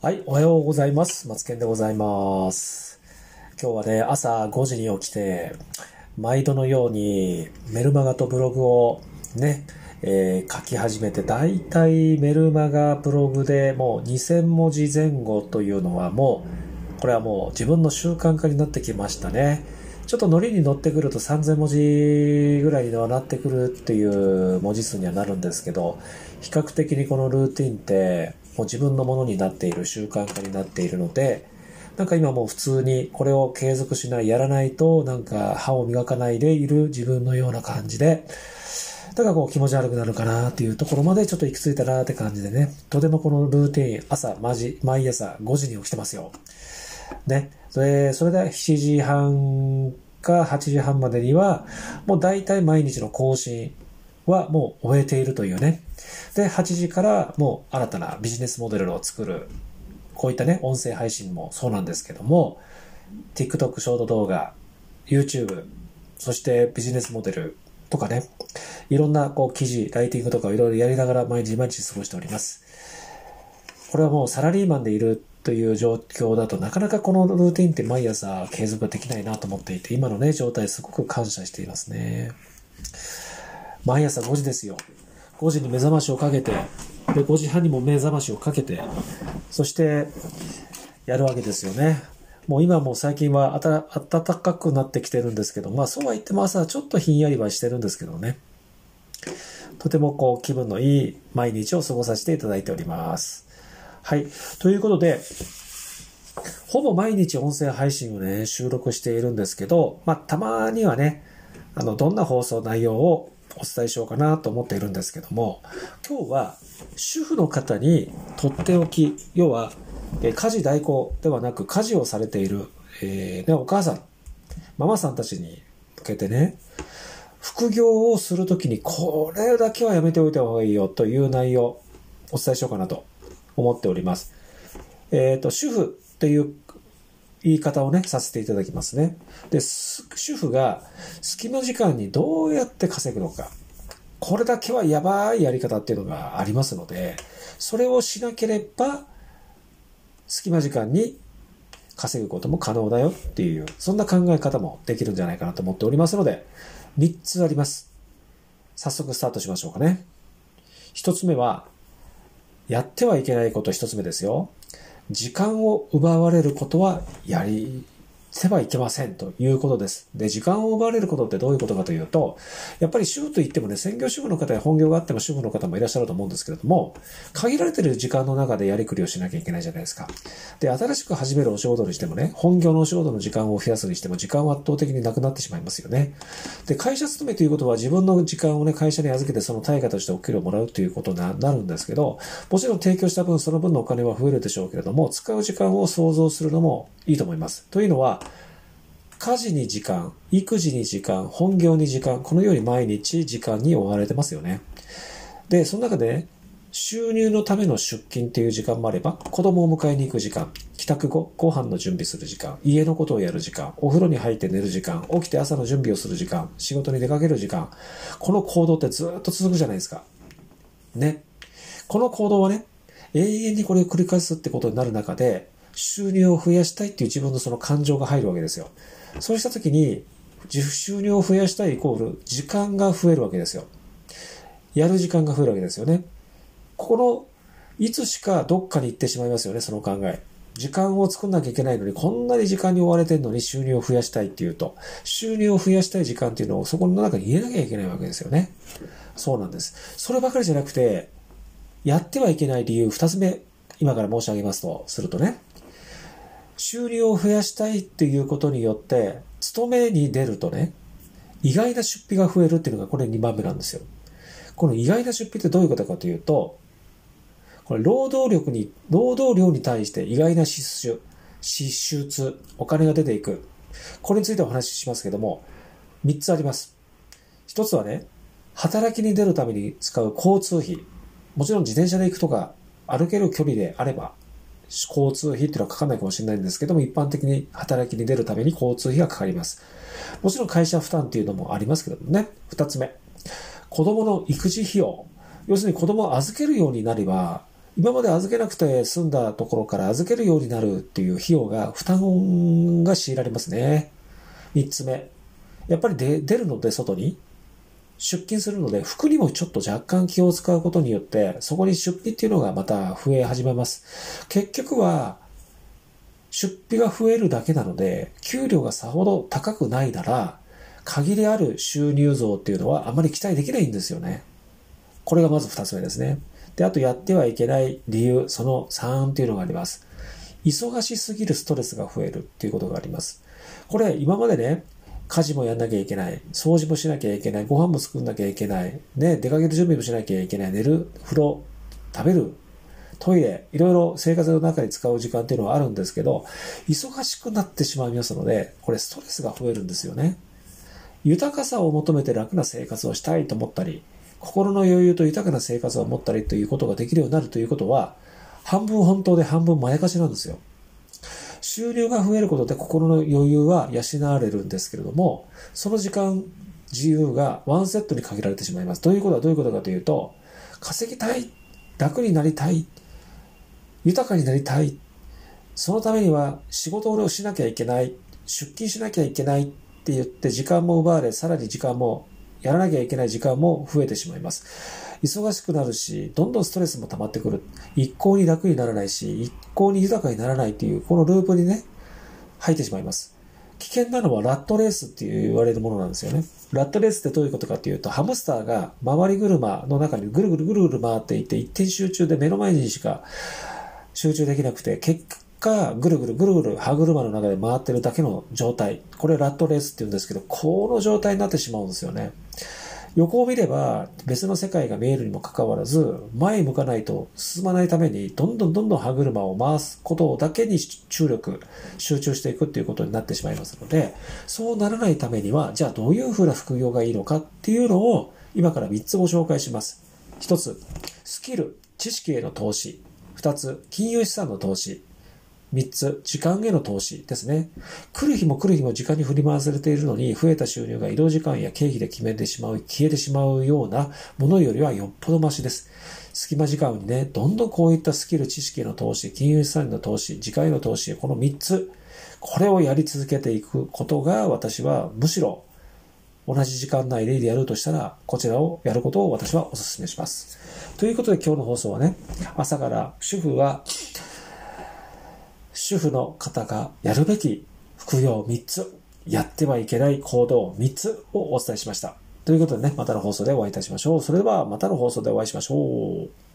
はい、おはようございます。マツケンでございます。今日はね、朝5時に起きて、毎度のようにメルマガとブログをね、えー書き始めて、だいたいメルマガブログでもう2000文字前後というのはもう、これはもう自分の習慣化になってきましたね。ちょっとノリに乗ってくると3000文字ぐらいにはなってくるっていう文字数にはなるんですけど、比較的にこのルーティンってもう自分のものになっている習慣化になっているので、なんか今もう普通にこれを継続しない、やらないとなんか歯を磨かないでいる自分のような感じで、だからこう気持ち悪くなるかなっていうところまでちょっと行き着いたなって感じでね、とてもこのルーティン、朝、まじ、毎朝5時に起きてますよ。ね。それ、それで7時半か8時半までには、もう大体毎日の更新はもう終えているというね。で、8時からもう新たなビジネスモデルを作る。こういったね、音声配信もそうなんですけども、TikTok ショート動画、YouTube、そしてビジネスモデルとかね、いろんなこう記事、ライティングとかをいろいろやりながら毎日毎日過ごしております。これはもうサラリーマンでいるという状況だとなかなかこのルーティンって毎朝継続できないなと思っていて、今のね、状態すごく感謝していますね。毎朝5時ですよ。5時に目覚ましをかけて、で、5時半にも目覚ましをかけて、そして、やるわけですよね。もう今も最近は暖かくなってきてるんですけど、まあそうは言っても朝はちょっとひんやりはしてるんですけどね。とてもこう気分のいい毎日を過ごさせていただいております。はい。ということで、ほぼ毎日音声配信をね、収録しているんですけど、まあたまにはね、あの、どんな放送内容をお伝えしようかなと思っているんですけども、今日は主婦の方にとっておき、要は、え家事代行ではなく家事をされている、えーね、お母さん、ママさんたちに向けてね、副業をするときにこれだけはやめておいた方がいいよという内容をお伝えしようかなと思っております。えっ、と、主婦っていう言い方をね、させていただきますね。で、主婦が隙間時間にどうやって稼ぐのか。これだけはやばいやり方っていうのがありますので、それをしなければ、隙間時間に稼ぐことも可能だよっていう、そんな考え方もできるんじゃないかなと思っておりますので、3つあります。早速スタートしましょうかね。1つ目は、やってはいけないこと1つ目ですよ。時間を奪われることはやりせばいけませんということです。で、時間を奪われることってどういうことかというと、やっぱり主婦といってもね、専業主婦の方や本業があっても主婦の方もいらっしゃると思うんですけれども、限られてる時間の中でやりくりをしなきゃいけないじゃないですか。で、新しく始めるお仕事にしてもね、本業のお仕事の時間を増やすにしても時間は圧倒的になくなってしまいますよね。で、会社勤めということは自分の時間をね、会社に預けてその対価としてお給料をもらうということになるんですけど、もちろん提供した分、その分のお金は増えるでしょうけれども、使う時間を想像するのもいいと思います。というのは、家事に時間、育児に時間、本業に時間、このように毎日時間に追われてますよね。で、その中でね、収入のための出勤っていう時間もあれば、子供を迎えに行く時間、帰宅後、ご飯の準備する時間、家のことをやる時間、お風呂に入って寝る時間、起きて朝の準備をする時間、仕事に出かける時間、この行動ってずっと続くじゃないですか。ね。この行動はね、永遠にこれを繰り返すってことになる中で、収入を増やしたいっていう自分のその感情が入るわけですよ。そうした時に、自収入を増やしたいイコール、時間が増えるわけですよ。やる時間が増えるわけですよね。この、いつしかどっかに行ってしまいますよね、その考え。時間を作んなきゃいけないのに、こんなに時間に追われてるのに収入を増やしたいっていうと、収入を増やしたい時間っていうのをそこの中に入れなきゃいけないわけですよね。そうなんです。そればかりじゃなくて、やってはいけない理由、二つ目、今から申し上げますと、するとね、収入を増やしたいっていうことによって、勤めに出るとね、意外な出費が増えるっていうのがこれ2番目なんですよ。この意外な出費ってどういうことかというと、これ労働力に、労働量に対して意外な支出、支出、お金が出ていく。これについてお話ししますけども、3つあります。1つはね、働きに出るために使う交通費。もちろん自転車で行くとか、歩ける距離であれば、交通費っていうのはかかんないかもしれないんですけども、一般的に働きに出るために交通費がかかります。もちろん会社負担っていうのもありますけどもね。二つ目。子供の育児費用。要するに子供を預けるようになれば、今まで預けなくて済んだところから預けるようになるっていう費用が、負担が強いられますね。三つ目。やっぱり出るので、外に。出勤するので、服にもちょっと若干気を使うことによって、そこに出費っていうのがまた増え始めます。結局は、出費が増えるだけなので、給料がさほど高くないなら、限りある収入増っていうのはあまり期待できないんですよね。これがまず二つ目ですね。で、あとやってはいけない理由、その3っていうのがあります。忙しすぎるストレスが増えるっていうことがあります。これ、今までね、家事もやんなきゃいけない、掃除もしなきゃいけない、ご飯も作んなきゃいけない、ね、出かける準備もしなきゃいけない、寝る、風呂、食べる、トイレ、いろいろ生活の中に使う時間っていうのはあるんですけど、忙しくなってしまいますので、これストレスが増えるんですよね。豊かさを求めて楽な生活をしたいと思ったり、心の余裕と豊かな生活を持ったりということができるようになるということは、半分本当で半分まやかしなんですよ。収入が増えることで心の余裕は養われるんですけれども、その時間、自由がワンセットに限られてしまいます。ということはどういうことかというと、稼ぎたい、楽になりたい、豊かになりたい、そのためには仕事をしなきゃいけない、出勤しなきゃいけないって言って時間も奪われ、さらに時間もやらなきゃいけない時間も増えてしまいます。忙しくなるし、どんどんストレスも溜まってくる。一向に楽にならないし、一向に豊かにならないっていう、このループにね、入ってしまいます。危険なのはラットレースって言われるものなんですよね。ラットレースってどういうことかっていうと、ハムスターが回り車の中にぐるぐるぐるぐる回っていて、一点集中で目の前にしか集中できなくて、結果、ぐるぐるぐるぐる歯車の中で回ってるだけの状態。これラットレースって言うんですけど、この状態になってしまうんですよね。横を見れば別の世界が見えるにもかかわらず、前向かないと進まないために、どんどんどんどん歯車を回すことだけに注力、集中していくっていうことになってしまいますので、そうならないためには、じゃあどういうふうな副業がいいのかっていうのを、今から3つご紹介します。1つ、スキル、知識への投資。2つ、金融資産の投資。3つ、時間への投資ですね。来る日も来る日も時間に振り回されているのに、増えた収入が移動時間や経費で決めてしまう、消えてしまうようなものよりはよっぽどマシです。隙間時間にね、どんどんこういったスキル、知識への投資、金融資産への投資、時間への投資、この3つ、これをやり続けていくことが、私はむしろ同じ時間内でやるとしたら、こちらをやることを私はお勧めします。ということで今日の放送はね、朝から主婦は主婦の方がやるべき副業3つ、やってはいけない行動3つをお伝えしました。ということでね、またの放送でお会いいたしましょう。それではまたの放送でお会いしましょう。